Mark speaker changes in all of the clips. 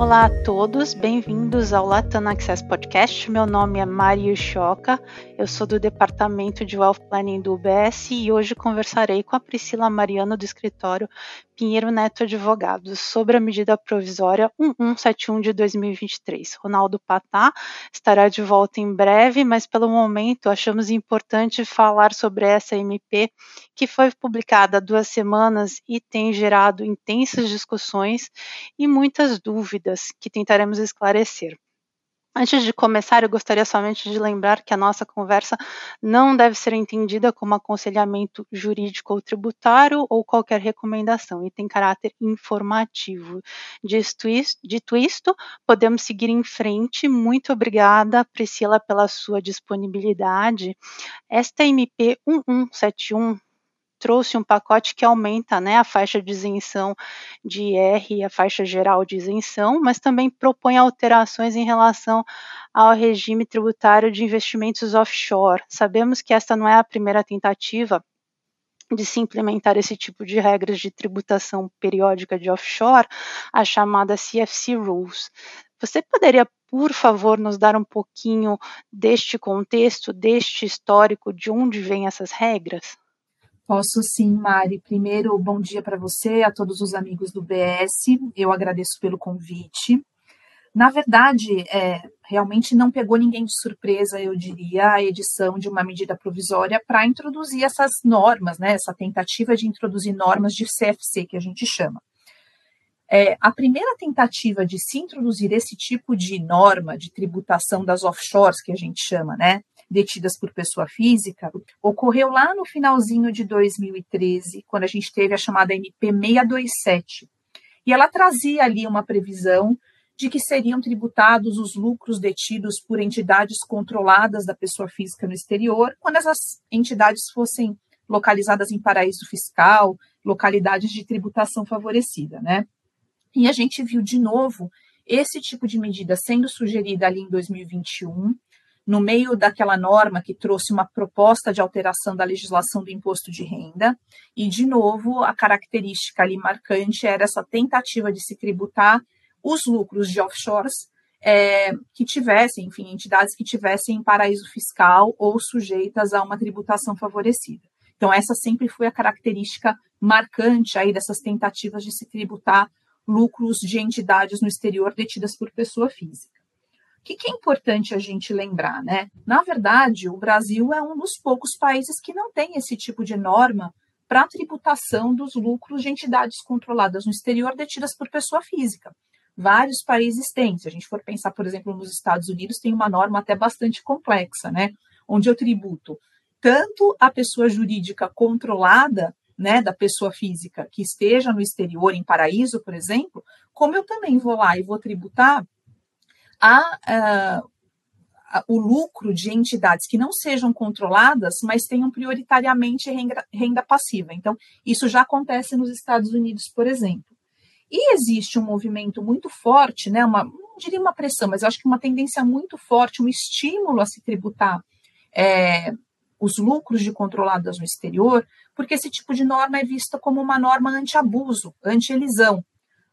Speaker 1: Olá a todos, bem-vindos ao Latam Access Podcast. Meu nome é Mario Choca, eu sou do Departamento de Wealth Planning do UBS e hoje conversarei com a Priscila Mariano do escritório Pinheiro Neto Advogados sobre a medida provisória 1171 de 2023. Ronaldo Patá estará de volta em breve, mas pelo momento achamos importante falar sobre essa MP que foi publicada há duas semanas e tem gerado intensas discussões e muitas dúvidas que tentaremos esclarecer. Antes de começar, eu gostaria somente de lembrar que a nossa conversa não deve ser entendida como aconselhamento jurídico ou tributário ou qualquer recomendação e tem caráter informativo. Dito isto, dito isto, podemos seguir em frente. Muito obrigada, Priscila, pela sua disponibilidade. Esta MP 1171 trouxe um pacote que aumenta né, a faixa de isenção de IR e a faixa geral de isenção, mas também propõe alterações em relação ao regime tributário de investimentos offshore. Sabemos que esta não é a primeira tentativa de se implementar esse tipo de regras de tributação periódica de offshore, a chamada CFC Rules. Você poderia, por favor, nos dar um pouquinho deste contexto, deste histórico, de onde vêm essas regras?
Speaker 2: Posso sim, Mari. Primeiro, bom dia para você, a todos os amigos do BS. Eu agradeço pelo convite. Na verdade, é, realmente não pegou ninguém de surpresa, eu diria, a edição de uma medida provisória para introduzir essas normas, né, essa tentativa de introduzir normas de CFC, que a gente chama. É, a primeira tentativa de se introduzir esse tipo de norma de tributação das offshores, que a gente chama, né, detidas por pessoa física, ocorreu lá no finalzinho de 2013, quando a gente teve a chamada MP 627. E ela trazia ali uma previsão de que seriam tributados os lucros detidos por entidades controladas da pessoa física no exterior, quando essas entidades fossem localizadas em paraíso fiscal, localidades de tributação favorecida, né? E a gente viu de novo esse tipo de medida sendo sugerida ali em 2021, no meio daquela norma que trouxe uma proposta de alteração da legislação do imposto de renda, e, de novo, a característica ali marcante era essa tentativa de se tributar os lucros de offshores é, que tivessem, enfim, entidades que tivessem paraíso fiscal ou sujeitas a uma tributação favorecida. Então, essa sempre foi a característica marcante aí dessas tentativas de se tributar lucros de entidades no exterior detidas por pessoa física. O que, que, é importante a gente lembrar, né? Na verdade, o Brasil é um dos poucos países que não tem esse tipo de norma para a tributação dos lucros de entidades controladas no exterior detidas por pessoa física. Vários países têm. Se a gente for pensar, por exemplo, nos Estados Unidos, tem uma norma até bastante complexa, né? Onde eu tributo tanto a pessoa jurídica controlada, né, da pessoa física que esteja no exterior, em paraíso, por exemplo, como eu também vou lá e vou tributar a, a, o lucro de entidades que não sejam controladas, mas tenham prioritariamente renda, renda passiva. Então, isso já acontece nos Estados Unidos, por exemplo. E existe um movimento muito forte, né, uma, não diria uma pressão, mas acho que uma tendência muito forte, um estímulo a se tributar é, os lucros de controladas no exterior, porque esse tipo de norma é vista como uma norma anti-abuso, anti-elisão.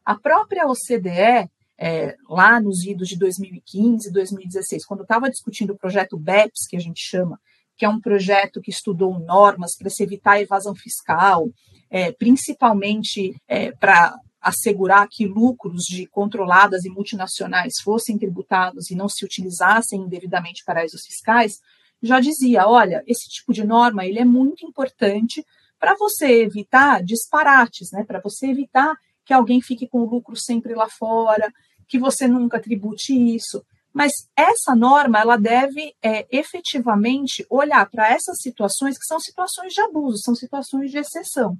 Speaker 2: A própria OCDE é, lá nos idos de 2015 e 2016, quando estava discutindo o projeto BEPS, que a gente chama, que é um projeto que estudou normas para se evitar a evasão fiscal, é, principalmente é, para assegurar que lucros de controladas e multinacionais fossem tributados e não se utilizassem indevidamente paraísos fiscais, já dizia, olha, esse tipo de norma ele é muito importante para você evitar disparates, né? Para você evitar que alguém fique com o lucro sempre lá fora, que você nunca tribute isso. Mas essa norma ela deve é, efetivamente olhar para essas situações que são situações de abuso, são situações de exceção.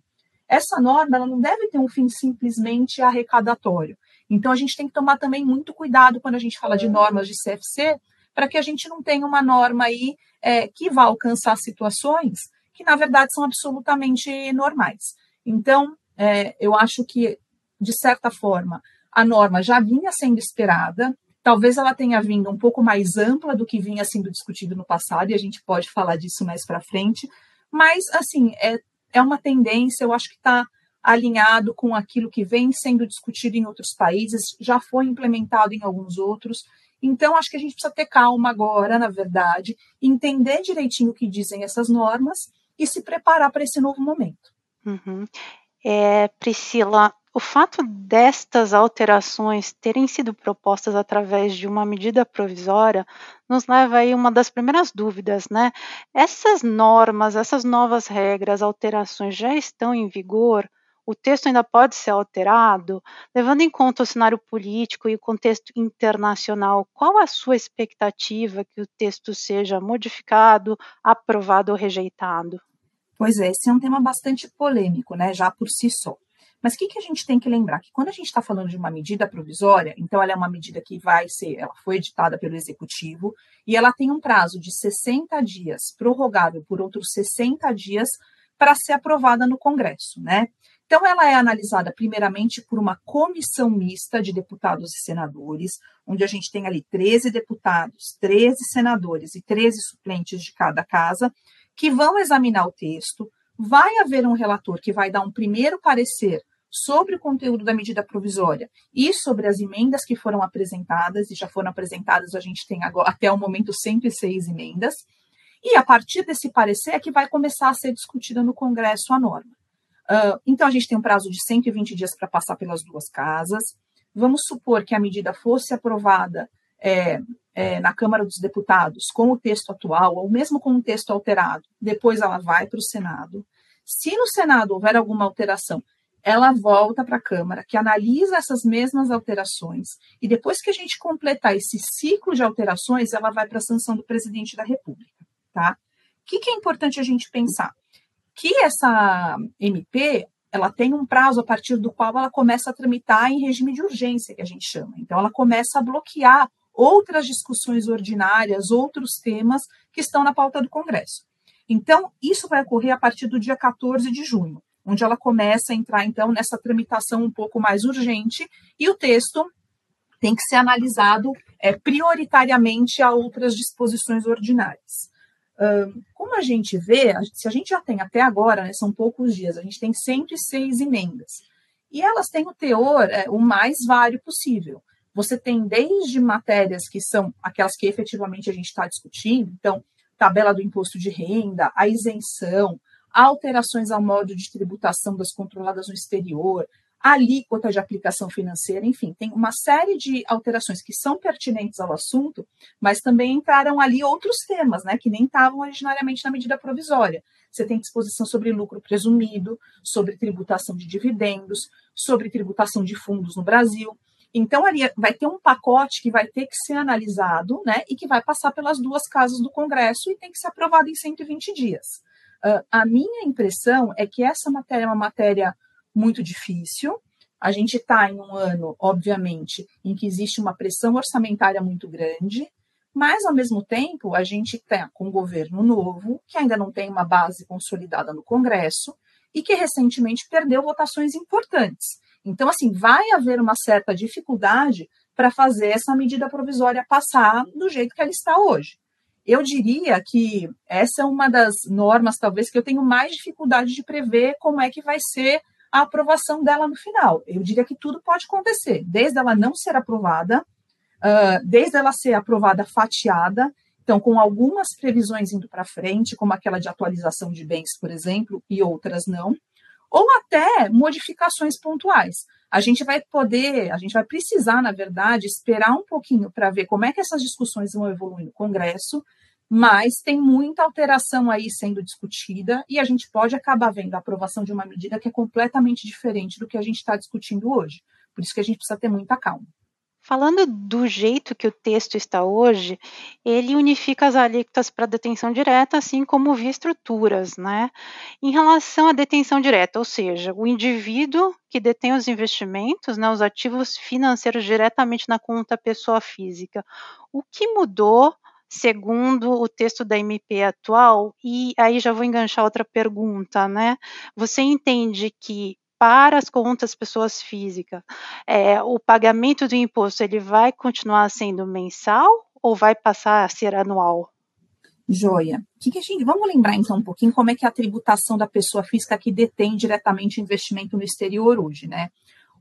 Speaker 2: Essa norma ela não deve ter um fim simplesmente arrecadatório. Então a gente tem que tomar também muito cuidado quando a gente fala de normas de CFC, para que a gente não tenha uma norma aí é, que vá alcançar situações que na verdade são absolutamente normais. Então é, eu acho que de certa forma a norma já vinha sendo esperada, talvez ela tenha vindo um pouco mais ampla do que vinha sendo discutido no passado, e a gente pode falar disso mais para frente, mas, assim, é, é uma tendência, eu acho que está alinhado com aquilo que vem sendo discutido em outros países, já foi implementado em alguns outros. Então, acho que a gente precisa ter calma agora, na verdade, entender direitinho o que dizem essas normas e se preparar para esse novo momento.
Speaker 1: Uhum. É, Priscila, o fato destas alterações terem sido propostas através de uma medida provisória nos leva aí uma das primeiras dúvidas, né? Essas normas, essas novas regras, alterações já estão em vigor? O texto ainda pode ser alterado? Levando em conta o cenário político e o contexto internacional, qual a sua expectativa que o texto seja modificado, aprovado ou rejeitado?
Speaker 2: Pois é, esse é um tema bastante polêmico, né, já por si só. Mas o que, que a gente tem que lembrar? Que quando a gente está falando de uma medida provisória, então ela é uma medida que vai ser, ela foi editada pelo Executivo e ela tem um prazo de 60 dias, prorrogável por outros 60 dias, para ser aprovada no Congresso, né? Então, ela é analisada primeiramente por uma comissão mista de deputados e senadores, onde a gente tem ali 13 deputados, 13 senadores e 13 suplentes de cada casa, que vão examinar o texto, vai haver um relator que vai dar um primeiro parecer sobre o conteúdo da medida provisória e sobre as emendas que foram apresentadas, e já foram apresentadas, a gente tem agora, até o momento 106 emendas, e a partir desse parecer é que vai começar a ser discutida no Congresso a norma. Uh, então, a gente tem um prazo de 120 dias para passar pelas duas casas. Vamos supor que a medida fosse aprovada é, é, na Câmara dos Deputados com o texto atual, ou mesmo com um texto alterado, depois ela vai para o Senado. Se no Senado houver alguma alteração, ela volta para a Câmara, que analisa essas mesmas alterações, e depois que a gente completar esse ciclo de alterações, ela vai para a sanção do presidente da República. Tá? O que, que é importante a gente pensar? Que essa MP ela tem um prazo a partir do qual ela começa a tramitar em regime de urgência, que a gente chama. Então, ela começa a bloquear outras discussões ordinárias, outros temas que estão na pauta do Congresso. Então, isso vai ocorrer a partir do dia 14 de junho, onde ela começa a entrar, então, nessa tramitação um pouco mais urgente, e o texto tem que ser analisado é, prioritariamente a outras disposições ordinárias. como a gente vê, se a gente já tem até agora, né, são poucos dias, a gente tem 106 emendas, e elas têm o teor é, o mais vário possível. Você tem desde matérias que são aquelas que efetivamente a gente está discutindo, então, tabela do imposto de renda, a isenção, alterações ao modo de tributação das controladas no exterior, alíquota de aplicação financeira, enfim, tem uma série de alterações que são pertinentes ao assunto, mas também entraram ali outros temas, né, que nem estavam originariamente na medida provisória. Você tem disposição sobre lucro presumido, sobre tributação de dividendos, sobre tributação de fundos no Brasil. Então, ali vai ter um pacote que vai ter que ser analisado, né, e que vai passar pelas duas casas do Congresso e tem que ser aprovado em 120 dias. Uh, a minha impressão é que essa matéria é uma matéria muito difícil. A gente está em um ano, obviamente, em que existe uma pressão orçamentária muito grande, mas, ao mesmo tempo, a gente está com um governo novo, que ainda não tem uma base consolidada no Congresso e que recentemente perdeu votações importantes. Então, assim, vai haver uma certa dificuldade para fazer essa medida provisória passar do jeito que ela está hoje. Eu diria que essa é uma das normas, talvez, que eu tenho mais dificuldade de prever como é que vai ser a aprovação dela no final. Eu diria que tudo pode acontecer, desde ela não ser aprovada, uh, desde ela ser aprovada fatiada, então, com algumas previsões indo para frente, como aquela de atualização de bens, por exemplo, e outras não, ou até modificações pontuais. A gente vai poder, a gente vai precisar, na verdade, esperar um pouquinho para ver como é que essas discussões vão evoluir no Congresso, mas tem muita alteração aí sendo discutida e a gente pode acabar vendo a aprovação de uma medida que é completamente diferente do que a gente está discutindo hoje. Por isso que a gente precisa ter muita calma.
Speaker 1: Falando do jeito que o texto está hoje, ele unifica as alíquotas para detenção direta, assim como via estruturas, né? Em relação à detenção direta, ou seja, o indivíduo que detém os investimentos, né, os ativos financeiros diretamente na conta pessoa física. O que mudou segundo o texto da MP atual? E aí já vou enganchar outra pergunta, né? Você entende que para as contas pessoas físicas, é, o pagamento do imposto ele vai continuar sendo mensal ou vai passar a ser anual?
Speaker 2: Joia. Que que gente, vamos lembrar então um pouquinho como é que é a tributação da pessoa física que detém diretamente investimento no exterior hoje, né?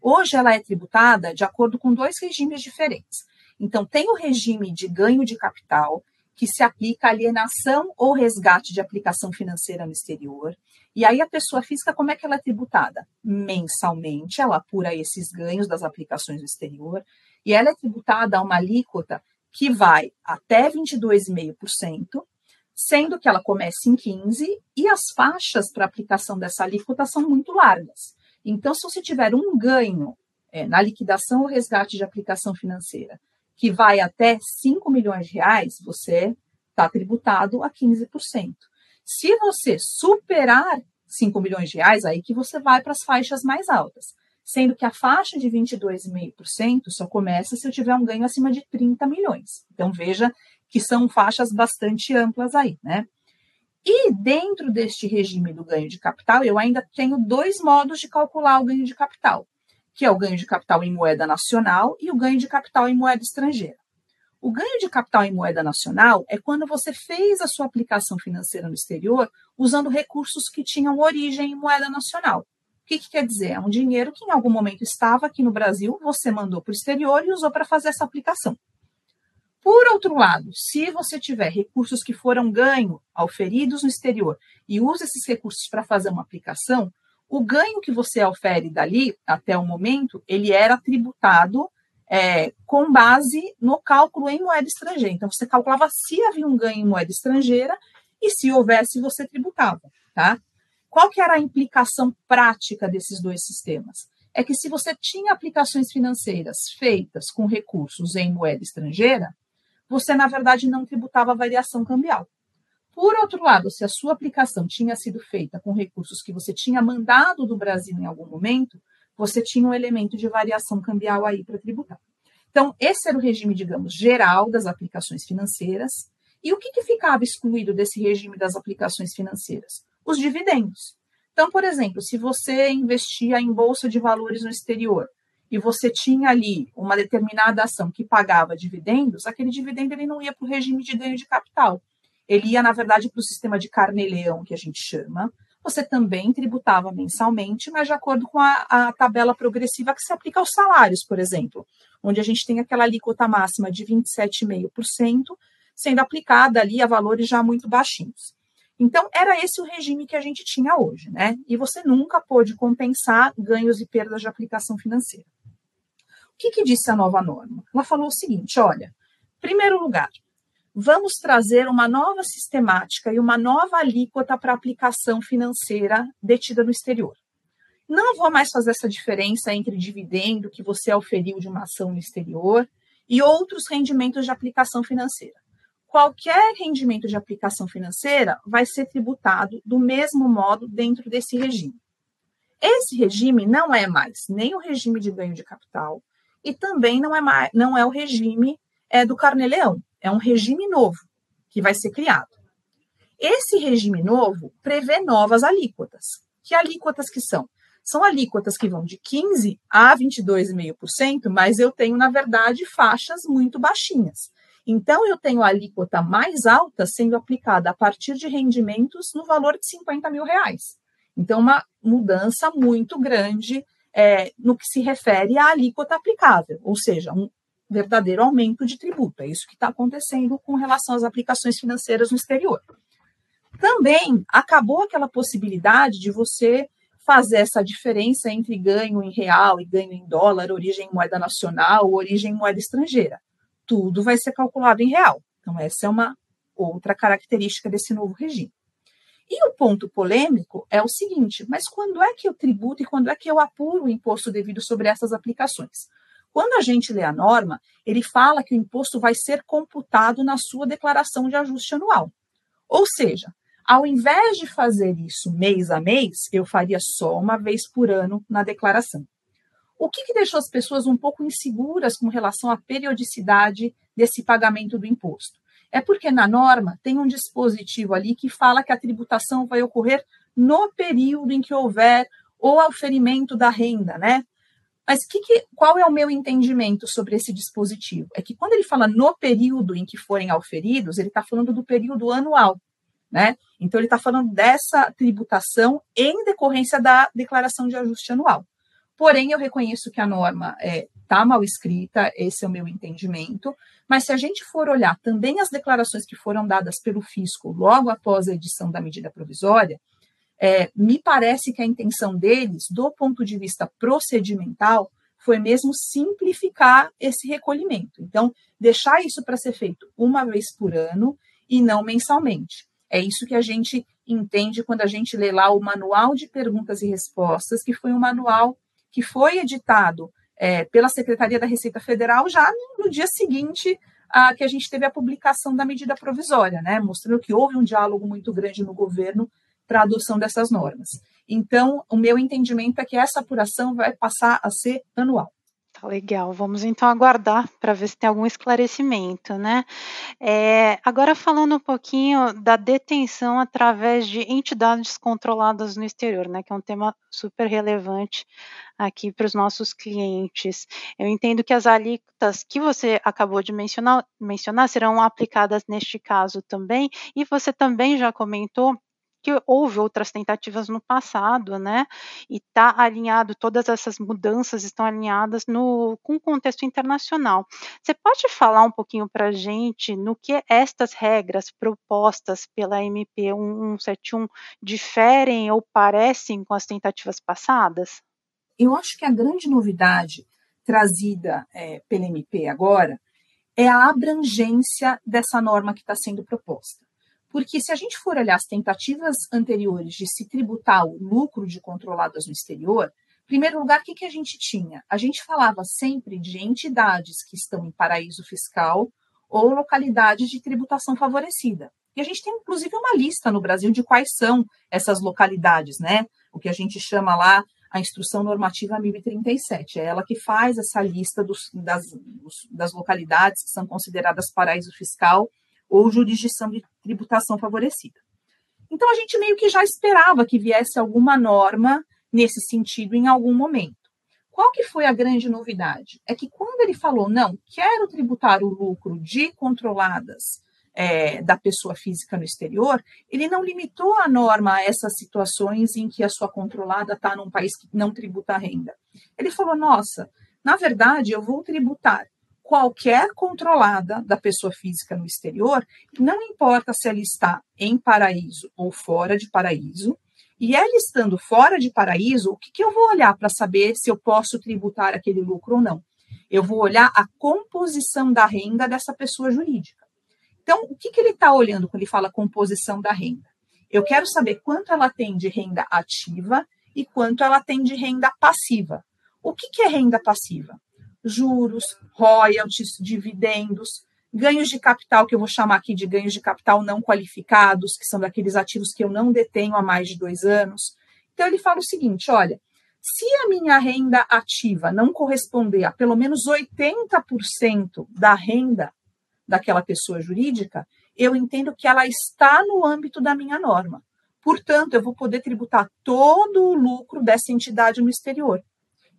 Speaker 2: Hoje ela é tributada de acordo com dois regimes diferentes. Então, tem o regime de ganho de capital, que se aplica à alienação ou resgate de aplicação financeira no exterior. E aí a pessoa física, como é que ela é tributada? Mensalmente, ela apura esses ganhos das aplicações no exterior e ela é tributada a uma alíquota que vai até 22,5%, sendo que ela começa em 15% e as faixas para aplicação dessa alíquota são muito largas. Então, se você tiver um ganho é, na liquidação ou resgate de aplicação financeira que vai até 5 milhões de reais, você está tributado a 15%. Se você superar 5 milhões de reais, aí que você vai para as faixas mais altas. Sendo que a faixa de 22,5% só começa se eu tiver um ganho acima de 30 milhões. Então, veja que são faixas bastante amplas aí, né? E dentro deste regime do ganho de capital, eu ainda tenho dois modos de calcular o ganho de capital que é o ganho de capital em moeda nacional e o ganho de capital em moeda estrangeira. O ganho de capital em moeda nacional é quando você fez a sua aplicação financeira no exterior usando recursos que tinham origem em moeda nacional. O que, que quer dizer? É um dinheiro que em algum momento estava aqui no Brasil, você mandou para o exterior e usou para fazer essa aplicação. Por outro lado, se você tiver recursos que foram ganho, auferidos no exterior, e usa esses recursos para fazer uma aplicação, o ganho que você ofere dali, até o momento, ele era tributado é, com base no cálculo em moeda estrangeira. Então, você calculava se havia um ganho em moeda estrangeira e se houvesse, você tributava, tá? Qual que era a implicação prática desses dois sistemas? É que se você tinha aplicações financeiras feitas com recursos em moeda estrangeira, você, na verdade, não tributava a variação cambial. Por outro lado, se a sua aplicação tinha sido feita com recursos que você tinha mandado do Brasil em algum momento, você tinha um elemento de variação cambial aí para tributar. Então, esse era o regime, digamos, geral das aplicações financeiras. E o que, que ficava excluído desse regime das aplicações financeiras? Os dividendos. Então, por exemplo, se você investia em bolsa de valores no exterior e você tinha ali uma determinada ação que pagava dividendos, aquele dividendo ele não ia para o regime de ganho de capital ele ia, na verdade, para o sistema de carne-leão, que a gente chama. Você também tributava mensalmente, mas de acordo com a, a tabela progressiva que se aplica aos salários, por exemplo, onde a gente tem aquela alíquota máxima de 27,5%, sendo aplicada ali a valores já muito baixinhos. Então, era esse o regime que a gente tinha hoje, né? E você nunca pôde compensar ganhos e perdas de aplicação financeira. O que, que disse a nova norma? Ela falou o seguinte: olha, primeiro lugar, vamos trazer uma nova sistemática e uma nova alíquota para aplicação financeira detida no exterior. Não vou mais fazer essa diferença entre dividendo que você auferiu de uma ação no exterior e outros rendimentos de aplicação financeira. Qualquer rendimento de aplicação financeira vai ser tributado do mesmo modo dentro desse regime. Esse regime não é mais nem o regime de ganho de capital e também não é, mais, não é o regime é, do carnê-leão é um regime novo que vai ser criado. Esse regime novo prevê novas alíquotas. Que alíquotas que são? São alíquotas que vão de 15 a 22,5%, mas eu tenho, na verdade, faixas muito baixinhas. Então, eu tenho a alíquota mais alta sendo aplicada a partir de rendimentos no valor de 50 mil reais. Então, uma mudança muito grande é, no que se refere à alíquota aplicável, ou seja, um, verdadeiro aumento de tributo. É isso que está acontecendo com relação às aplicações financeiras no exterior. Também acabou aquela possibilidade de você fazer essa diferença entre ganho em real e ganho em dólar, origem em moeda nacional, origem em moeda estrangeira. Tudo vai ser calculado em real. Então, essa é uma outra característica desse novo regime. E o ponto polêmico é o seguinte: mas quando é que eu tributo e quando é que eu apuro o imposto devido sobre essas aplicações? Quando a gente lê a norma, ele fala que o imposto vai ser computado na sua declaração de ajuste anual. Ou seja, ao invés de fazer isso mês a mês, eu faria só uma vez por ano na declaração. O que, que deixou as pessoas um pouco inseguras com relação à periodicidade desse pagamento do imposto? É porque na norma tem um dispositivo ali que fala que a tributação vai ocorrer no período em que houver o auferimento da renda, né? Mas que que, qual é o meu entendimento sobre esse dispositivo? É que quando ele fala no período em que forem auferidos, ele está falando do período anual. Né? Então, ele está falando dessa tributação em decorrência da declaração de ajuste anual. Porém, eu reconheço que a norma está é, tá mal escrita, esse é o meu entendimento, mas se a gente for olhar também as declarações que foram dadas pelo fisco logo após a edição da medida provisória, é, me parece que a intenção deles, do ponto de vista procedimental, foi mesmo simplificar esse recolhimento. Então, deixar isso para ser feito uma vez por ano e não mensalmente. É isso que a gente entende quando a gente lê lá o Manual de Perguntas e Respostas, que foi um manual que foi editado é, pela Secretaria da Receita Federal já no, no dia seguinte a que a gente teve a publicação da medida provisória, né, mostrando que houve um diálogo muito grande no governo para a adoção dessas normas. Então, o meu entendimento é que essa apuração vai passar a ser anual.
Speaker 1: Tá legal, vamos então aguardar para ver se tem algum esclarecimento, né? É, agora falando um pouquinho da detenção através de entidades controladas no exterior, né? Que é um tema super relevante aqui para os nossos clientes. Eu entendo que as alíquotas que você acabou de mencionar, mencionar serão aplicadas neste caso também, e você também já comentou que houve outras tentativas no passado, né? E está alinhado, todas essas mudanças estão alinhadas no, com o contexto internacional. Você pode falar um pouquinho para a gente no que estas regras propostas pela MP 1171 diferem ou parecem com as tentativas passadas?
Speaker 2: Eu acho que a grande novidade trazida é, pela MP agora é a abrangência dessa norma que está sendo proposta. Porque se a gente for olhar as tentativas anteriores de se tributar o lucro de controladas no exterior, em primeiro lugar, o que, que a gente tinha? A gente falava sempre de entidades que estão em paraíso fiscal ou localidades de tributação favorecida. E a gente tem, inclusive, uma lista no Brasil de quais são essas localidades, né? O que a gente chama lá a Instrução Normativa 1037. É ela que faz essa lista dos, das, das localidades que são consideradas paraíso fiscal ou jurisdição de tributação favorecida. Então, a gente meio que já esperava que viesse alguma norma nesse sentido em algum momento. Qual que foi a grande novidade? É que quando ele falou, não, quero tributar o lucro de controladas é, da pessoa física no exterior, ele não limitou a norma a essas situações em que a sua controlada está num país que não tributa renda. Ele falou, nossa, na verdade, eu vou tributar qualquer controlada da pessoa física no exterior, não importa se ela está em paraíso ou fora de paraíso, e ela estando fora de paraíso, o que, que eu vou olhar para saber se eu posso tributar aquele lucro ou não? Eu vou olhar a composição da renda dessa pessoa jurídica. Então, o que, que ele está olhando quando ele fala composição da renda? Eu quero saber quanto ela tem de renda ativa e quanto ela tem de renda passiva. O que, que é renda passiva? Juros, royalties, dividendos, ganhos de capital, que eu vou chamar aqui de ganhos de capital não qualificados, que são daqueles ativos que eu não detenho há mais de dois anos. Então, ele fala o seguinte: olha, se a minha renda ativa não corresponder a pelo menos 80% da renda daquela pessoa jurídica, eu entendo que ela está no âmbito da minha norma. Portanto, eu vou poder tributar todo o lucro dessa entidade no exterior.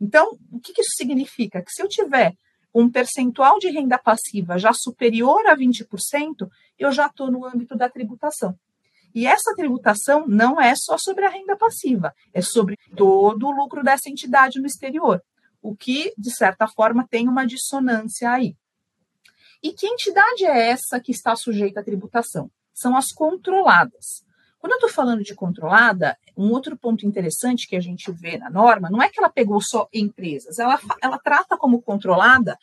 Speaker 2: Então, o que, isso significa? Que se eu tiver um percentual de renda passiva já superior a 20%, eu já estou no âmbito da tributação. E essa tributação não é só sobre a renda passiva, é sobre todo o lucro dessa entidade no exterior, o que, de certa forma, tem uma dissonância aí. E que entidade é essa que está sujeita à tributação? São as controladas. Quando eu estou falando de controlada, um outro ponto interessante que a gente vê na norma não é que ela pegou só empresas, ela, ela trata como controlada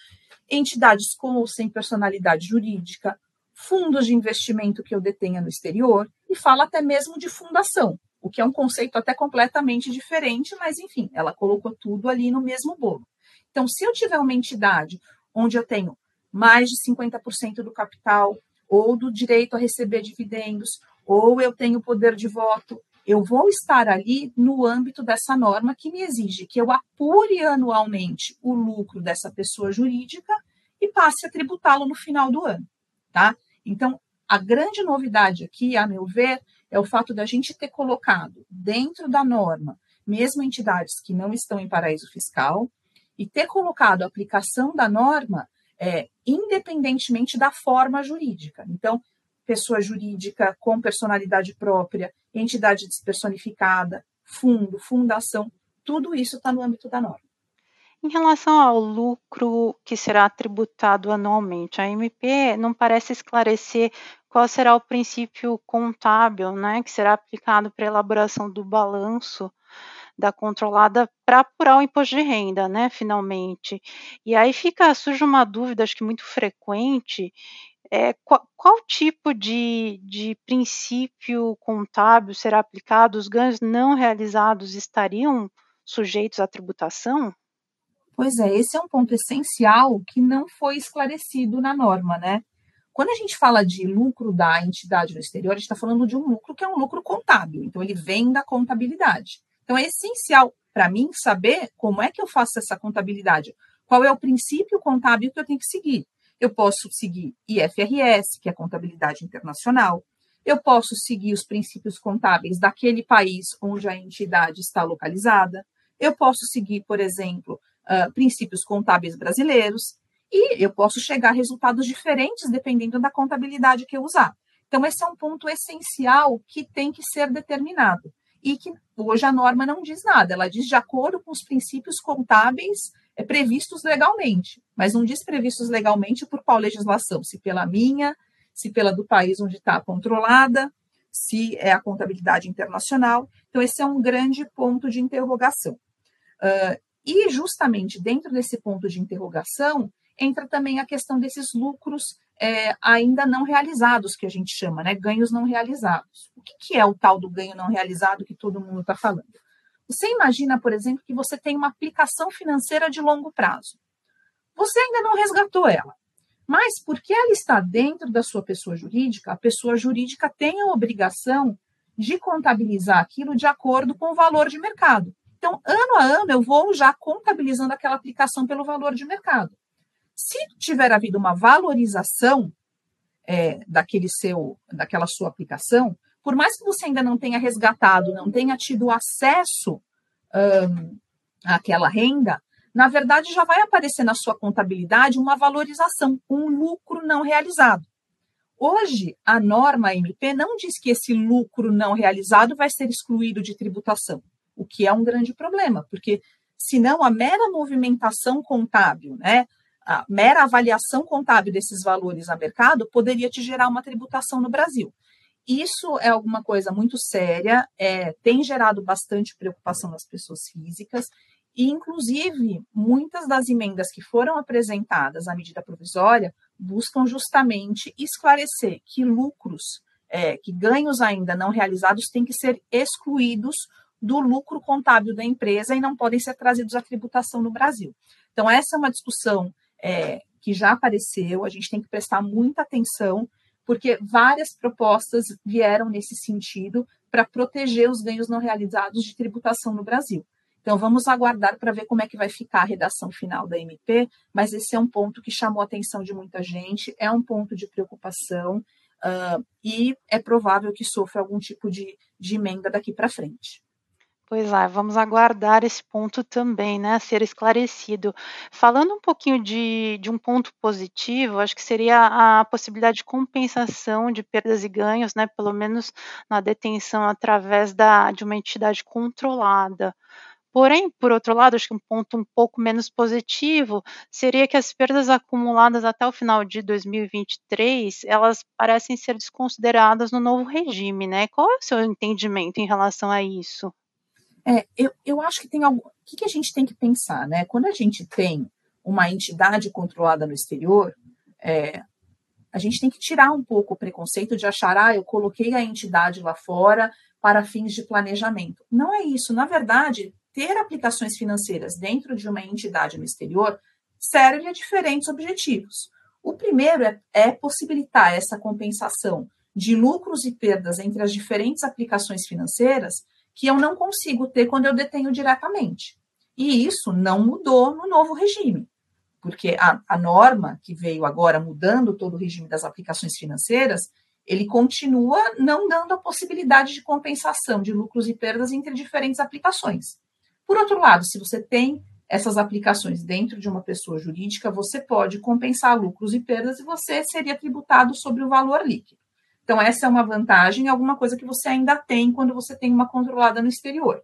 Speaker 2: entidades com ou sem personalidade jurídica, fundos de investimento que eu detenha no exterior, e fala até mesmo de fundação, o que é um conceito até completamente diferente, mas enfim, ela colocou tudo ali no mesmo bolo. Então, se eu tiver uma entidade onde eu tenho mais de 50% do capital ou do direito a receber dividendos, ou eu tenho poder de voto, eu vou estar ali no âmbito dessa norma que me exige que eu apure anualmente o lucro dessa pessoa jurídica e passe a tributá-lo no final do ano, tá? Então, a grande novidade aqui, a meu ver, é o fato da gente ter colocado dentro da norma, mesmo entidades que não estão em paraíso fiscal, e ter colocado a aplicação da norma é, independentemente da forma jurídica. Então, pessoa jurídica com personalidade própria, entidade despersonificada, fundo, fundação, tudo isso está no âmbito da norma.
Speaker 1: Em relação ao lucro que será tributado anualmente, a MP não parece esclarecer qual será o princípio contábil né, que será aplicado para a elaboração do balanço da controlada para apurar o imposto de renda, né, finalmente. E aí fica, surge uma dúvida, acho que muito frequente, é, qual, qual, tipo de, de princípio contábil será aplicado? Os ganhos não realizados estariam sujeitos à tributação?
Speaker 2: Pois é, esse é um ponto essencial que não foi esclarecido na norma, né? Quando a gente fala de lucro da entidade no exterior, a gente está falando de um lucro que é um lucro contábil, então ele vem da contabilidade. Então, é essencial para mim saber como é que eu faço essa contabilidade. Qual é o princípio contábil que eu tenho que seguir? Eu posso seguir IFRS, que é contabilidade internacional. Eu posso seguir os princípios contábeis daquele país onde a entidade está localizada. Eu posso seguir, por exemplo, uh, princípios contábeis brasileiros. E eu posso chegar a resultados diferentes dependendo da contabilidade que eu usar. Então, esse é um ponto essencial que tem que ser determinado e que hoje a norma não diz nada, ela diz de acordo com os princípios contábeis previstos legalmente, mas não diz previstos legalmente por qual legislação, se pela minha, se pela do país onde está controlada, se é a contabilidade internacional. Então, esse é um grande ponto de interrogação. Uh, e justamente dentro desse ponto de interrogação entra também a questão desses lucros é, ainda não realizados, que a gente chama, né? Ganhos não realizados. O que, que é o tal do ganho não realizado que todo mundo está falando? Você imagina, por exemplo, que você tem uma aplicação financeira de longo prazo. Você ainda não resgatou ela, mas porque ela está dentro da sua pessoa jurídica, a pessoa jurídica tem a obrigação de contabilizar aquilo de acordo com o valor de mercado. Então, ano a ano, eu vou já contabilizando aquela aplicação pelo valor de mercado. Se tiver havido uma valorização é, daquele seu, daquela sua aplicação, por mais que você ainda não tenha resgatado, não tenha tido acesso um, àquela renda, na verdade já vai aparecer na sua contabilidade uma valorização, um lucro não realizado. Hoje, a norma MP não diz que esse lucro não realizado vai ser excluído de tributação, o que é um grande problema, porque senão a mera movimentação contábil, né, a mera avaliação contábil desses valores a mercado poderia te gerar uma tributação no Brasil. Isso é alguma coisa muito séria, é, tem gerado bastante preocupação nas pessoas físicas, e, inclusive, muitas das emendas que foram apresentadas à medida provisória buscam justamente esclarecer que lucros, é, que ganhos ainda não realizados têm que ser excluídos do lucro contábil da empresa e não podem ser trazidos à tributação no Brasil. Então, essa é uma discussão é, que já apareceu, a gente tem que prestar muita atenção, porque várias propostas vieram nesse sentido para proteger os ganhos não realizados de tributação no Brasil. Então, vamos aguardar para ver como é que vai ficar a redação final da MP, mas esse é um ponto que chamou a atenção de muita gente, é um ponto de preocupação uh, e é provável que sofra algum tipo de, de emenda daqui para frente.
Speaker 1: Pois é, vamos aguardar esse ponto também, né, ser esclarecido. Falando um pouquinho de, de um ponto positivo, acho que seria a possibilidade de compensação de perdas e ganhos, né, pelo menos na detenção através da, de uma entidade controlada. Porém, por outro lado, acho que um ponto um pouco menos positivo seria que as perdas acumuladas até o final de 2023, elas parecem ser desconsideradas no novo regime, né? Qual é o seu entendimento em relação a isso?
Speaker 2: É, eu, eu acho que tem algo. O que, que a gente tem que pensar, né? Quando a gente tem uma entidade controlada no exterior, é, a gente tem que tirar um pouco o preconceito de achar, ah, eu coloquei a entidade lá fora para fins de planejamento. Não é isso. Na verdade, ter aplicações financeiras dentro de uma entidade no exterior serve a diferentes objetivos. O primeiro é, é possibilitar essa compensação de lucros e perdas entre as diferentes aplicações financeiras que eu não consigo ter quando eu detenho diretamente. E isso não mudou no novo regime, porque a, a norma que veio agora mudando todo o regime das aplicações financeiras, ele continua não dando a possibilidade de compensação de lucros e perdas entre diferentes aplicações. Por outro lado, se você tem essas aplicações dentro de uma pessoa jurídica, você pode compensar lucros e perdas e você seria tributado sobre o valor líquido. Então, essa é uma vantagem, alguma coisa que você ainda tem quando você tem uma controlada no exterior.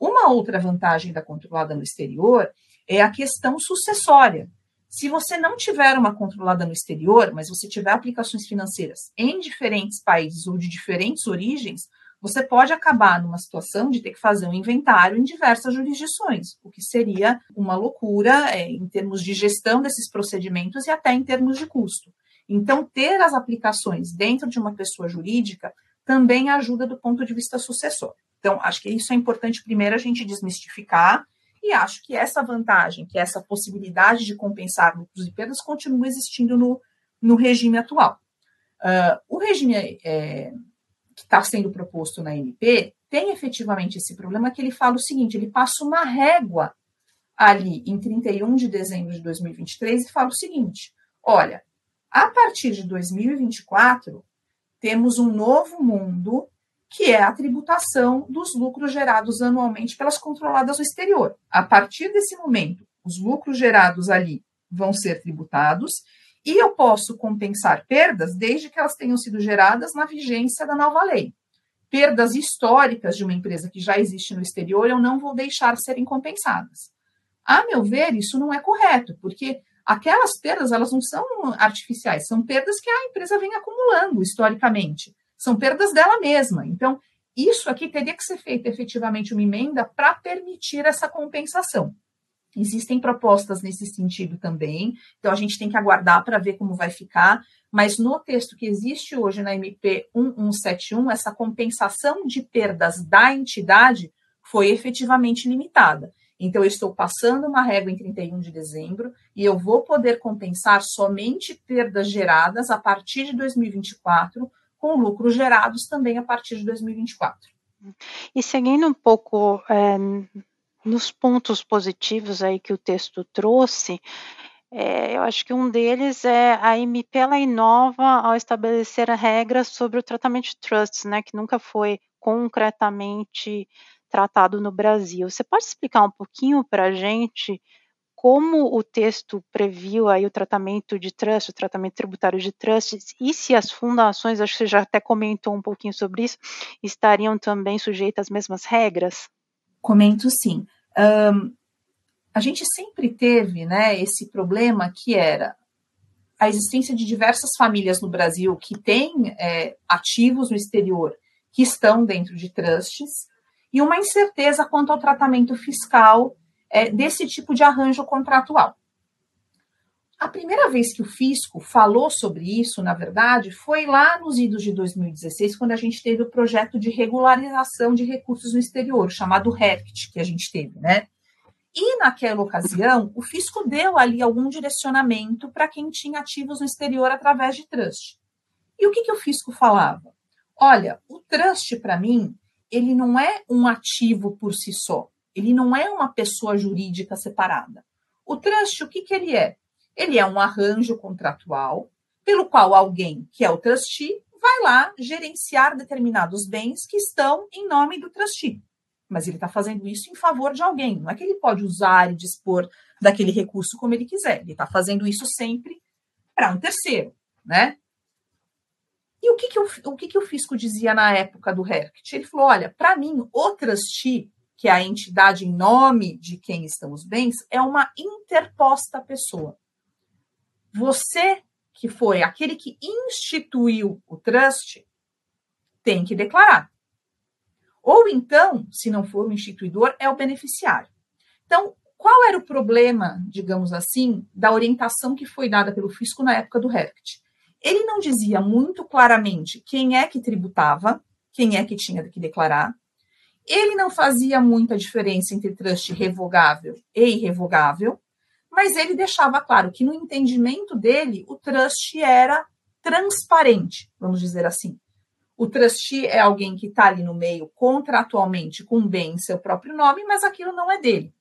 Speaker 2: Uma outra vantagem da controlada no exterior é a questão sucessória. Se você não tiver uma controlada no exterior, mas você tiver aplicações financeiras em diferentes países ou de diferentes origens, você pode acabar numa situação de ter que fazer um inventário em diversas jurisdições, o que seria uma loucura é, em termos de gestão desses procedimentos e até em termos de custo. Então, ter as aplicações dentro de uma pessoa jurídica também ajuda do ponto de vista sucessório. Então, acho que isso é importante primeiro a gente desmistificar e acho que essa vantagem, que essa possibilidade de compensar lucros e perdas continua existindo no, no regime atual. Uh, o regime é, que está sendo proposto na MP tem efetivamente esse problema que ele fala o seguinte: ele passa uma régua ali em 31 de dezembro de 2023 e fala o seguinte: olha, a partir de 2024 temos um novo mundo que é a tributação dos lucros gerados anualmente pelas controladas no exterior. A partir desse momento, os lucros gerados ali vão ser tributados e eu posso compensar perdas desde que elas tenham sido geradas na vigência da nova lei. Perdas históricas de uma empresa que já existe no exterior, eu não vou deixar serem compensadas. A meu ver, isso não é correto, porque aquelas perdas elas não são artificiais, são perdas que a empresa vem acumulando historicamente, são perdas dela mesma. Então, isso aqui teria que ser feito efetivamente uma emenda para permitir essa compensação. Existem propostas nesse sentido também, então a gente tem que aguardar para ver como vai ficar, mas no texto que existe hoje na MP 1171, essa compensação de perdas da entidade foi efetivamente limitada. Então, eu estou passando uma régua em 31 de dezembro e eu vou poder compensar somente perdas geradas a partir de 2024, com lucros gerados também a partir de 2024.
Speaker 1: E seguindo um pouco é, nos pontos positivos aí que o texto trouxe, é, eu acho que um deles é a MP ela inova ao estabelecer regras sobre o tratamento de trusts, né, que nunca foi concretamente tratado no Brasil. Você pode explicar um pouquinho para a gente como o texto previu aí o tratamento de trust, o tratamento tributário de trusts, e se as fundações, acho que você já até comentou um pouquinho sobre isso, estariam também sujeitas às mesmas regras?
Speaker 2: Comento sim. Um, a gente sempre teve né, esse problema que era a existência de diversas famílias no Brasil que têm é, ativos no exterior que estão dentro de trusts e uma incerteza quanto ao tratamento fiscal é, desse tipo de arranjo contratual. A primeira vez que o fisco falou sobre isso, na verdade, foi lá nos idos de 2016, quando a gente teve o projeto de regularização de recursos no exterior, chamado RECT, que a gente teve, né? E naquela ocasião, o fisco deu ali algum direcionamento para quem tinha ativos no exterior através de trust. E o que, que o fisco falava? Olha, o trust, para mim, ele não é um ativo por si só. Ele não é uma pessoa jurídica separada. O trust, o que, que ele é? Ele é um arranjo contratual pelo qual alguém, que é o trustee, vai lá gerenciar determinados bens que estão em nome do trustee. Mas ele está fazendo isso em favor de alguém. Não é que ele pode usar e dispor daquele recurso como ele quiser. Ele está fazendo isso sempre para um terceiro, né? E o que, que, o, o que, que o fisco dizia na época do RERCT? Ele falou: olha, para mim, o trustee, que é a entidade em nome de quem estão os bens, é uma interposta pessoa. Você, que foi aquele que instituiu o trust, tem que declarar. Ou então, se não for o instituidor, é o beneficiário. Então, qual era o problema, digamos assim, da orientação que foi dada pelo fisco na época do REFT? Ele não dizia muito claramente quem é que tributava, quem é que tinha que declarar. Ele não fazia muita diferença entre trust revogável e irrevogável mas ele deixava claro que no entendimento dele o trust era transparente, vamos dizer assim. O trustee é alguém que está ali no meio contratualmente com bem em seu próprio nome, mas aquilo não é dele.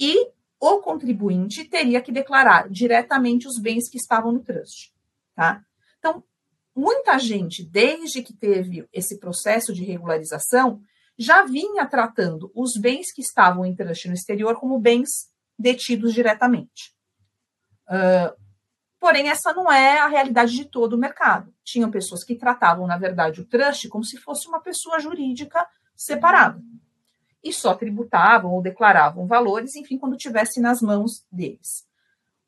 Speaker 2: E o contribuinte teria que declarar diretamente os bens que estavam no trust. Tá? Então, muita gente, desde que teve esse processo de regularização, já vinha tratando os bens que estavam em trust no exterior como bens detidos diretamente. Uh, porém, essa não é a realidade de todo o mercado. Tinham pessoas que tratavam, na verdade, o trust como se fosse uma pessoa jurídica separada. E só tributavam ou declaravam valores, enfim, quando tivesse nas mãos deles.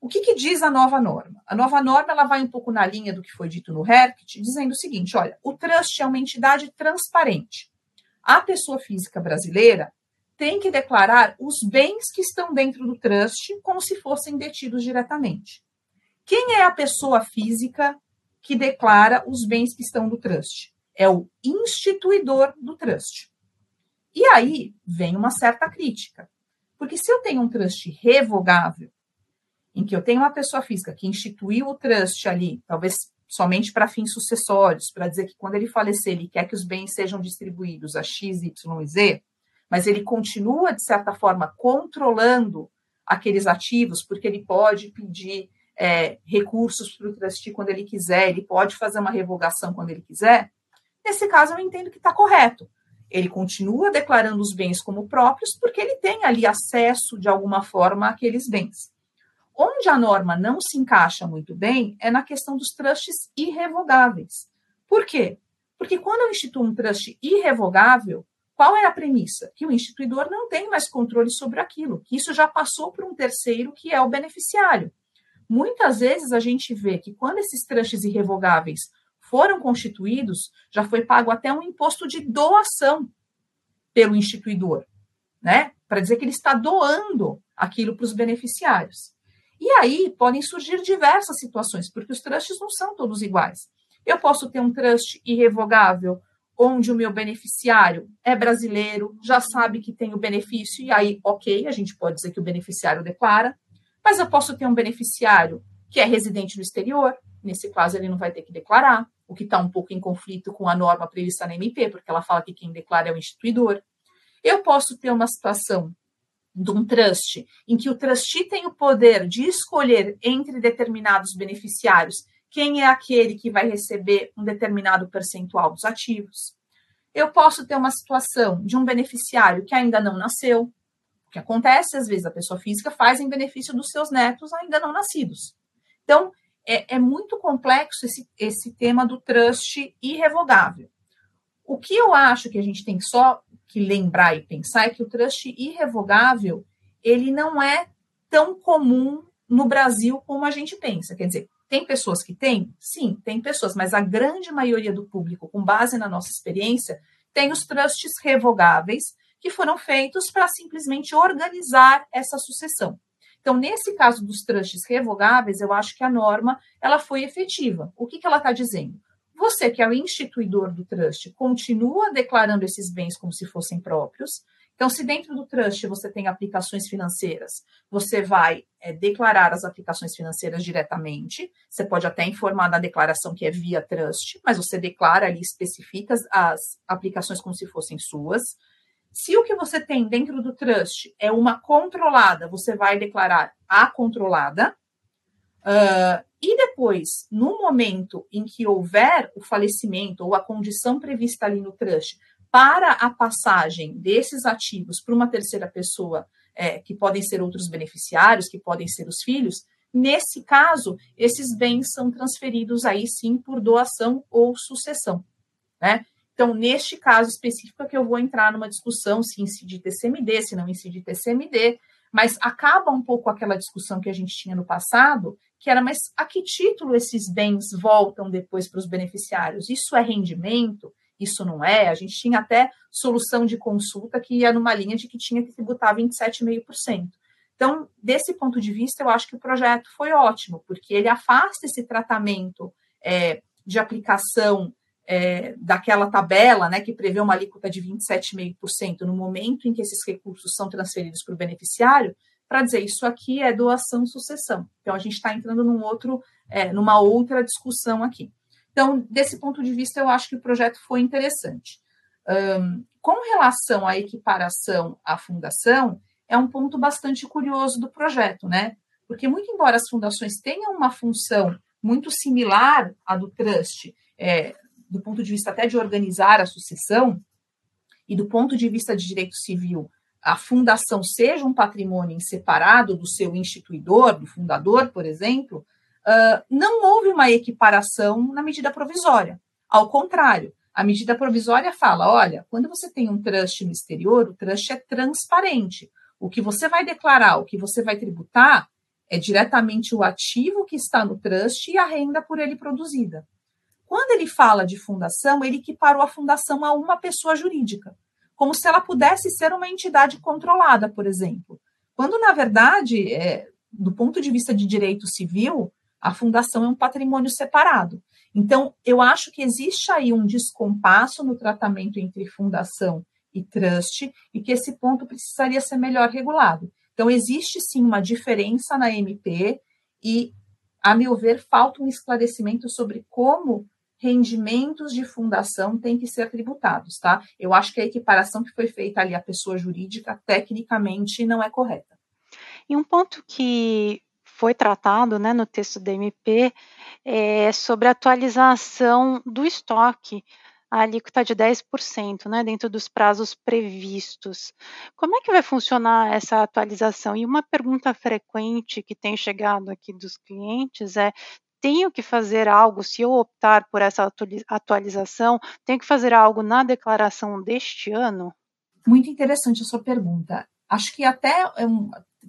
Speaker 2: O que, que, diz a nova norma? A nova norma ela vai um pouco na linha do que foi dito no HERCT, dizendo o seguinte: olha, o trust é uma entidade transparente. A pessoa física brasileira tem que declarar os bens que estão dentro do trust como se fossem detidos diretamente. Quem é a pessoa física que declara os bens que estão no trust? É o instituidor do trust. E aí vem uma certa crítica. Porque se eu tenho um trust revogável, em que eu tenho uma pessoa física que instituiu o trust ali, talvez somente para fins sucessórios, para dizer que quando ele falecer, ele quer que os bens sejam distribuídos a X, Y e Z, mas ele continua, de certa forma, controlando aqueles ativos, porque ele pode pedir é, recursos para o trustee quando ele quiser, ele pode fazer uma revogação quando ele quiser. Nesse caso, eu entendo que está correto. Ele continua declarando os bens como próprios, porque ele tem ali acesso, de alguma forma, àqueles bens. Onde a norma não se encaixa muito bem é na questão dos trusts irrevogáveis. Por quê? Porque quando eu instituo um trust irrevogável, qual é a premissa? Que o instituidor não tem mais controle sobre aquilo, que isso já passou por um terceiro que é o beneficiário. Muitas vezes a gente vê que quando esses trusts irrevogáveis foram constituídos, já foi pago até um imposto de doação pelo instituidor, né? Para dizer que ele está doando aquilo para os beneficiários. E aí podem surgir diversas situações, porque os trusts não são todos iguais. Eu posso ter um trust irrevogável, onde o meu beneficiário é brasileiro, já sabe que tem o benefício, e aí, ok, a gente pode dizer que o beneficiário declara, mas eu posso ter um beneficiário que é residente no exterior, nesse caso ele não vai ter que declarar, o que está um pouco em conflito com a norma prevista na MP, porque ela fala que quem declara é o instituidor. Eu posso ter uma situação de um trust, em que o trustee tem o poder de escolher entre determinados beneficiários quem é aquele que vai receber um determinado percentual dos ativos. Eu posso ter uma situação de um beneficiário que ainda não nasceu, o que acontece às vezes a pessoa física faz em benefício dos seus netos ainda não nascidos. Então, é, é muito complexo esse, esse tema do trust irrevogável. O que eu acho que a gente tem só que lembrar e pensar é que o trust irrevogável ele não é tão comum no Brasil como a gente pensa. Quer dizer, tem pessoas que têm? Sim, tem pessoas, mas a grande maioria do público, com base na nossa experiência, tem os trusts revogáveis que foram feitos para simplesmente organizar essa sucessão. Então, nesse caso dos trusts revogáveis, eu acho que a norma ela foi efetiva. O que, que ela está dizendo? Você, que é o instituidor do trust, continua declarando esses bens como se fossem próprios. Então, se dentro do trust você tem aplicações financeiras, você vai é, declarar as aplicações financeiras diretamente. Você pode até informar na declaração que é via trust, mas você declara ali, especifica as aplicações como se fossem suas. Se o que você tem dentro do trust é uma controlada, você vai declarar a controlada. Uh, e depois, no momento em que houver o falecimento ou a condição prevista ali no trust para a passagem desses ativos para uma terceira pessoa, é, que podem ser outros beneficiários, que podem ser os filhos, nesse caso, esses bens são transferidos aí sim por doação ou sucessão. Né? Então, neste caso específico é que eu vou entrar numa discussão se incide TCMD, se não incide TCMD, mas acaba um pouco aquela discussão que a gente tinha no passado, que era, mas a que título esses bens voltam depois para os beneficiários? Isso é rendimento? Isso não é? A gente tinha até solução de consulta que ia numa linha de que tinha que tributar 27,5%. Então, desse ponto de vista, eu acho que o projeto foi ótimo, porque ele afasta esse tratamento é, de aplicação é, daquela tabela, né, que prevê uma alíquota de 27,5% no momento em que esses recursos são transferidos para o beneficiário, para dizer isso aqui é doação sucessão. Então a gente está entrando num outro, é, numa outra discussão aqui. Então, desse ponto de vista, eu acho que o projeto foi interessante. Um, com relação à equiparação à fundação, é um ponto bastante curioso do projeto, né? Porque, muito embora as fundações tenham uma função muito similar à do trust, é, do ponto de vista até de organizar a sucessão, e do ponto de vista de direito civil, a fundação seja um patrimônio separado do seu instituidor, do fundador, por exemplo, uh, não houve uma equiparação na medida provisória. Ao contrário, a medida provisória fala: olha, quando você tem um trust no exterior, o trust é transparente. O que você vai declarar, o que você vai tributar, é diretamente o ativo que está no trust e a renda por ele produzida. Quando ele fala de fundação, ele equiparou a fundação a uma pessoa jurídica como se ela pudesse ser uma entidade controlada, por exemplo. Quando, na verdade, é, do ponto de vista de direito civil, a fundação é um patrimônio separado. Então, eu acho que existe aí um descompasso no tratamento entre fundação e trust e que esse ponto precisaria ser melhor regulado. Então, existe sim uma diferença na MP e, a meu ver, falta um esclarecimento sobre como rendimentos de fundação têm que ser tributados, tá? Eu acho que a equiparação que foi feita ali à pessoa jurídica, tecnicamente, não é correta.
Speaker 1: E um ponto que foi tratado né, no texto da MP é sobre a atualização do estoque, a alíquota de 10%, né, dentro dos prazos previstos. Como é que vai funcionar essa atualização? E uma pergunta frequente que tem chegado aqui dos clientes é: tenho que fazer algo, se eu optar por essa atualização, tenho que fazer algo na declaração deste ano?
Speaker 2: Muito interessante a sua pergunta. Acho que até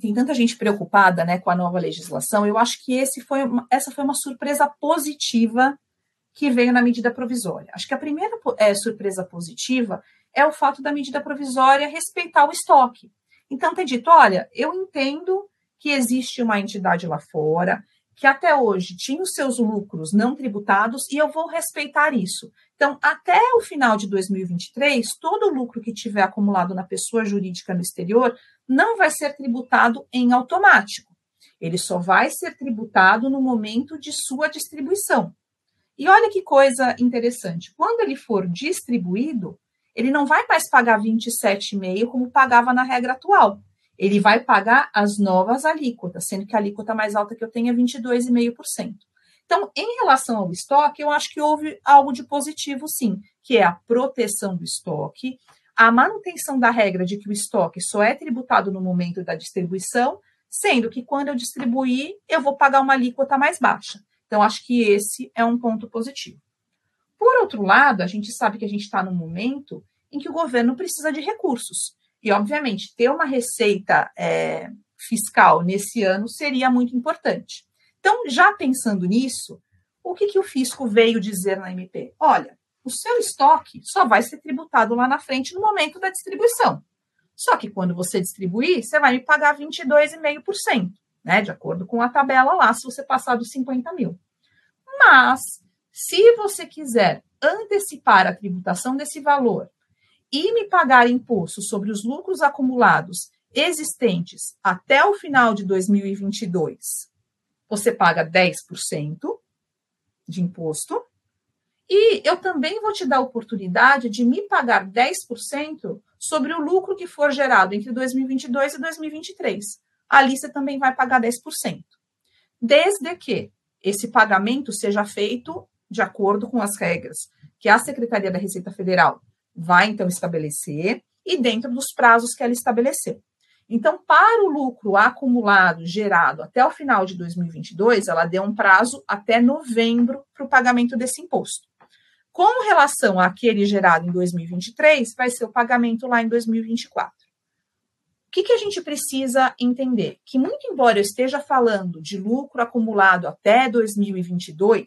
Speaker 2: tem tanta gente preocupada né, com a nova legislação, eu acho que esse foi essa foi uma surpresa positiva que veio na medida provisória. Acho que a primeira é, surpresa positiva é o fato da medida provisória respeitar o estoque. Então, tem dito: olha, eu entendo que existe uma entidade lá fora, que até hoje tinha os seus lucros não tributados e eu vou respeitar isso. Então, até o final de 2023, todo o lucro que tiver acumulado na pessoa jurídica no exterior não vai ser tributado em automático. Ele só vai ser tributado no momento de sua distribuição. E olha que coisa interessante. Quando ele for distribuído, ele não vai mais pagar 27,5 como pagava na regra atual ele vai pagar as novas alíquotas, sendo que a alíquota mais alta que eu tenho é 22,5%. Então, em relação ao estoque, eu acho que houve algo de positivo, sim, que é a proteção do estoque, a manutenção da regra de que o estoque só é tributado no momento da distribuição, sendo que quando eu distribuir, eu vou pagar uma alíquota mais baixa. Então, acho que esse é um ponto positivo. Por outro lado, a gente sabe que a gente está num momento em que o governo precisa de recursos. E, obviamente, ter uma receita é, fiscal nesse ano seria muito importante. Então, já pensando nisso, o que, que o fisco veio dizer na MP? Olha, o seu estoque só vai ser tributado lá na frente no momento da distribuição. Só que quando você distribuir, você vai me pagar 22,5%, né? De acordo com a tabela lá, se você passar dos 50 mil. Mas, se você quiser antecipar a tributação desse valor e me pagar imposto sobre os lucros acumulados existentes até o final de 2022, você paga 10% de imposto. E eu também vou te dar a oportunidade de me pagar 10% sobre o lucro que for gerado entre 2022 e 2023. Ali você também vai pagar 10%. Desde que esse pagamento seja feito de acordo com as regras que a Secretaria da Receita Federal vai então estabelecer e dentro dos prazos que ela estabeleceu. Então, para o lucro acumulado gerado até o final de 2022, ela deu um prazo até novembro para o pagamento desse imposto. Com relação àquele gerado em 2023, vai ser o pagamento lá em 2024. O que, que a gente precisa entender? Que, muito embora eu esteja falando de lucro acumulado até 2022,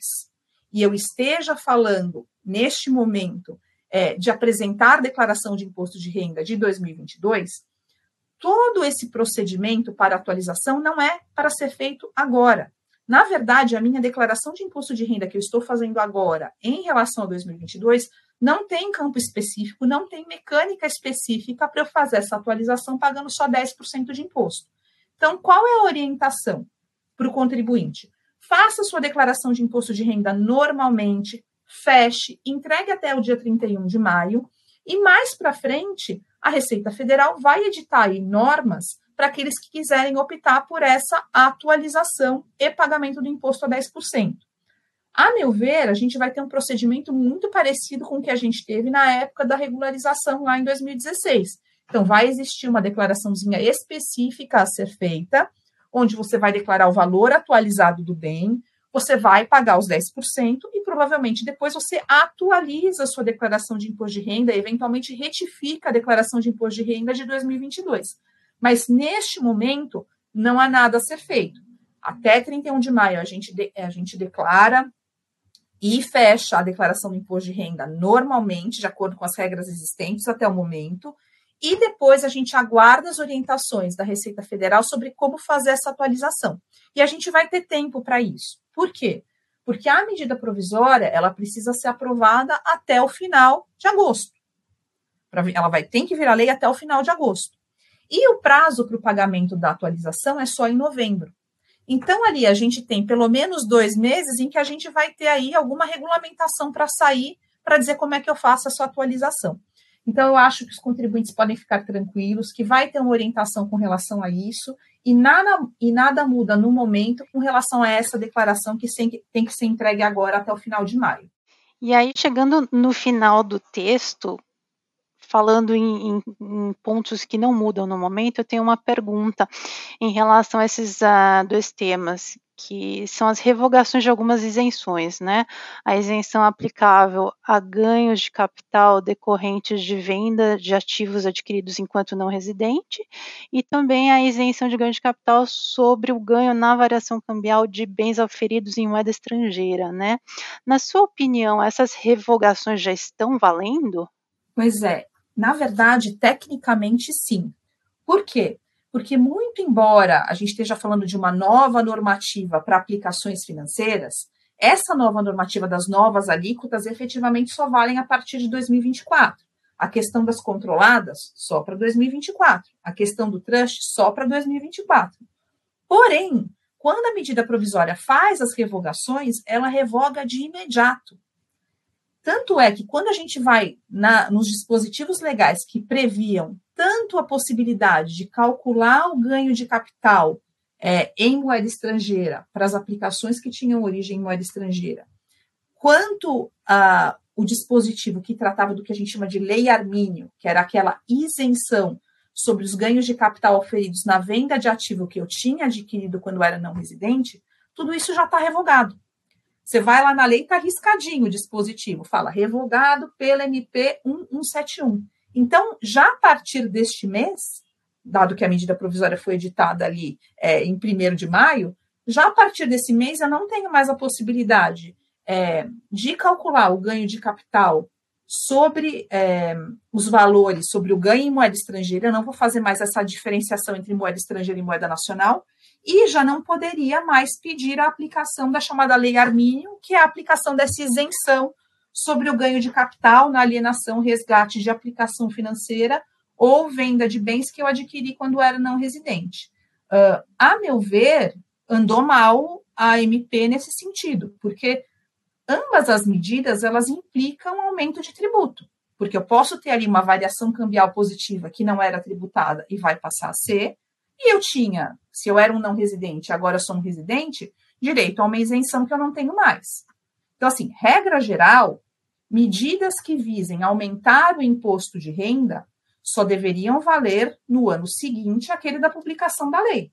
Speaker 2: e eu esteja falando, neste momento, é, de apresentar declaração de imposto de renda de 2022, todo esse procedimento para atualização não é para ser feito agora. Na verdade, a minha declaração de imposto de renda que eu estou fazendo agora em relação a 2022 não tem campo específico, não tem mecânica específica para eu fazer essa atualização pagando só 10% de imposto. Então, qual é a orientação para o contribuinte? Faça sua declaração de imposto de renda normalmente, feche, entregue até o dia 31 de maio, e mais para frente, a Receita Federal vai editar aí normas para aqueles que quiserem optar por essa atualização e pagamento do imposto a 10%. A meu ver, a gente vai ter um procedimento muito parecido com o que a gente teve na época da regularização lá em 2016, Então, vai existir uma declaraçãozinha específica a ser feita, onde você vai declarar o valor atualizado do bem, você vai pagar os 10% e provavelmente depois você atualiza a sua declaração de imposto de renda, eventualmente retifica a declaração de imposto de renda de 2022. Mas neste momento não há nada a ser feito. Até 31 de maio a gente, de, a gente declara e fecha a declaração do imposto de renda normalmente, de acordo com as regras existentes até o momento, e depois a gente aguarda as orientações da Receita Federal sobre como fazer essa atualização. E a gente vai ter tempo para isso. Por quê? Porque a medida provisória ela precisa ser aprovada até o final de agosto. Ela vai ter que virar lei até o final de agosto. E o prazo para o pagamento da atualização é só em novembro. Então, ali a gente tem pelo menos dois meses em que a gente vai ter aí alguma regulamentação para sair para dizer como é que eu faço essa atualização. Então, eu acho que os contribuintes podem ficar tranquilos, que vai ter uma orientação com relação a isso, e nada, e nada muda no momento com relação a essa declaração que tem que ser entregue agora até o final de maio.
Speaker 1: E aí, chegando no final do texto, falando em, em, em, pontos que não mudam no momento, eu tenho uma pergunta em relação a esses uh, dois temas, que são as revogações de algumas isenções, né? A isenção aplicável a ganhos de capital decorrentes de venda de ativos adquiridos enquanto não residente, e também a isenção de ganho de capital sobre o ganho na variação cambial de bens oferidos em moeda estrangeira, né? Na sua opinião, essas revogações já estão valendo?
Speaker 2: Pois é, na verdade, tecnicamente sim. Por quê? Porque, muito embora a gente esteja falando de uma nova normativa para aplicações financeiras, essa nova normativa das novas alíquotas efetivamente só valem a partir de 2024. A questão das controladas, só para 2024. A questão do trust, só para 2024. Porém, quando a medida provisória faz as revogações, ela revoga de imediato. Tanto é que quando a gente vai na, nos dispositivos legais que previam tanto a possibilidade de calcular o ganho de capital é, em moeda estrangeira para as aplicações que tinham origem em moeda estrangeira, quanto a, o dispositivo que tratava do que a gente chama de lei Armínio, que era aquela isenção sobre os ganhos de capital oferidos na venda de ativo que eu tinha adquirido quando era não residente, tudo isso já está revogado. Você vai lá na lei, está riscadinho o dispositivo, fala revogado pela MP 1171. Então, já a partir deste mês, dado que a medida provisória foi editada ali é, em 1 de maio, já a partir desse mês eu não tenho mais a possibilidade é, de calcular o ganho de capital sobre é, os valores, sobre o ganho em moeda estrangeira, eu não vou fazer mais essa diferenciação entre moeda estrangeira e moeda nacional, e já não poderia mais pedir a aplicação da chamada Lei Armínio, que é a aplicação dessa isenção sobre o ganho de capital na alienação, resgate de aplicação financeira ou venda de bens que eu adquiri quando era não residente. Uh, a meu ver, andou mal a MP nesse sentido, porque ambas as medidas elas implicam um aumento de tributo, porque eu posso ter ali uma variação cambial positiva que não era tributada e vai passar a ser, e eu tinha, se eu era um não residente, agora sou um residente, direito a uma isenção que eu não tenho mais. Então, assim, regra geral, medidas que visem aumentar o imposto de renda só deveriam valer no ano seguinte aquele da publicação da lei.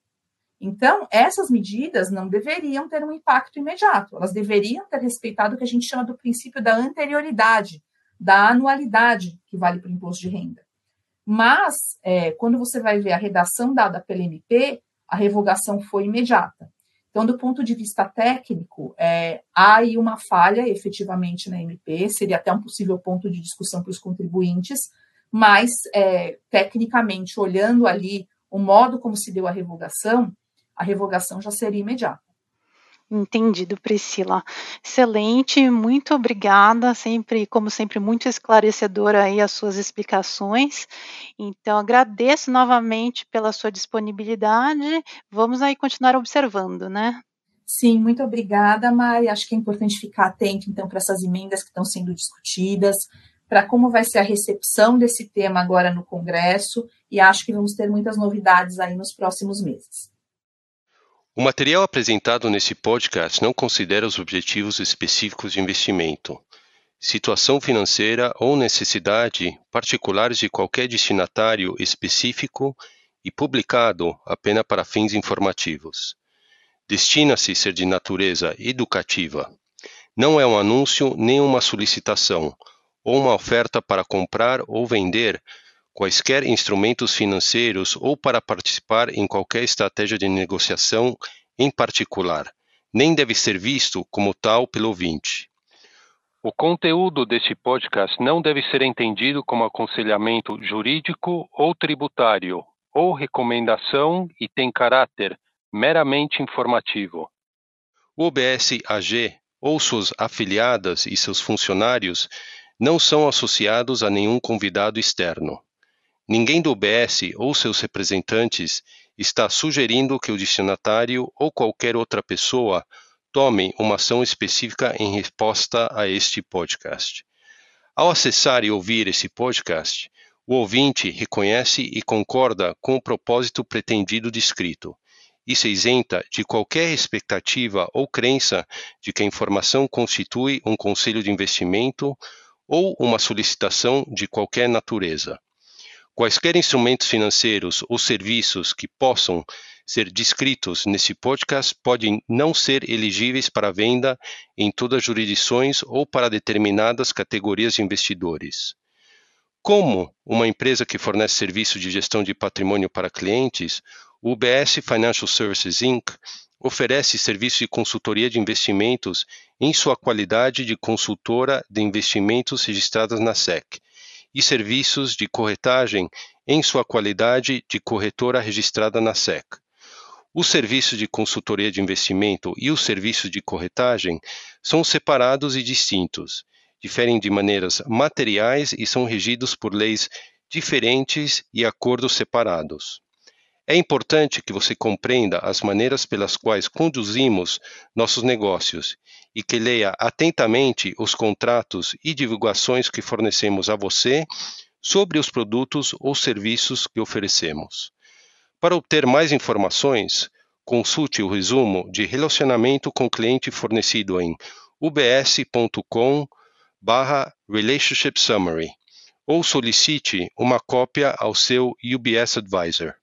Speaker 2: Então, essas medidas não deveriam ter um impacto imediato, elas deveriam ter respeitado o que a gente chama do princípio da anterioridade, da anualidade que vale para o imposto de renda. Mas, é, quando você vai ver a redação dada pela MP, a revogação foi imediata. Então, do ponto de vista técnico, é, há aí uma falha efetivamente na MP, seria até um possível ponto de discussão para os contribuintes, mas, é, tecnicamente, olhando ali o modo como se deu a revogação, a revogação já seria imediata.
Speaker 1: Entendido, Priscila. Excelente, muito obrigada, sempre, como sempre, muito esclarecedora aí as suas explicações. Então, agradeço novamente pela sua disponibilidade. Vamos aí continuar observando, né?
Speaker 2: Sim, muito obrigada, Mari. Acho que é importante ficar atento, então, para essas emendas que estão sendo discutidas, para como vai ser a recepção desse tema agora no Congresso, e acho que vamos ter muitas novidades aí nos próximos meses.
Speaker 3: O material apresentado nesse podcast não considera os objetivos específicos de investimento. situação financeira ou necessidade particulares de qualquer destinatário específico e publicado apenas para fins informativos. Destina-se ser de natureza educativa. Não é um anúncio nem uma solicitação, ou uma oferta para comprar ou vender quaisquer instrumentos financeiros ou para participar em qualquer estratégia de negociação em particular, nem deve ser visto como tal pelo ouvinte.
Speaker 4: O conteúdo deste podcast não deve ser entendido como aconselhamento jurídico ou tributário ou recomendação e tem caráter meramente informativo.
Speaker 3: O OBS AG ou suas afiliadas e seus funcionários não são associados a nenhum convidado externo. Ninguém do OBS ou seus representantes está sugerindo que o destinatário ou qualquer outra pessoa tome uma ação específica em resposta a este podcast. Ao acessar e ouvir esse podcast, o ouvinte reconhece e concorda com o propósito pretendido descrito e se isenta de qualquer expectativa ou crença de que a informação constitui um conselho de investimento ou uma solicitação de qualquer natureza. Quaisquer instrumentos financeiros ou serviços que possam ser descritos nesse podcast podem não ser elegíveis para venda em todas as jurisdições ou para determinadas categorias de investidores. Como uma empresa que fornece serviço de gestão de patrimônio para clientes, o UBS Financial Services Inc. oferece serviço de consultoria de investimentos em sua qualidade de consultora de investimentos registradas na SEC e serviços de corretagem em sua qualidade de corretora registrada na SEC. Os serviços de consultoria de investimento e os serviços de corretagem são separados e distintos diferem de maneiras materiais e são regidos por leis diferentes e acordos separados. É importante que você compreenda as maneiras pelas quais conduzimos nossos negócios e que leia atentamente os contratos e divulgações que fornecemos a você sobre os produtos ou serviços que oferecemos. Para obter mais informações, consulte o resumo de relacionamento com cliente fornecido em ubs.com barra Relationship Summary ou solicite uma cópia ao seu UBS Advisor.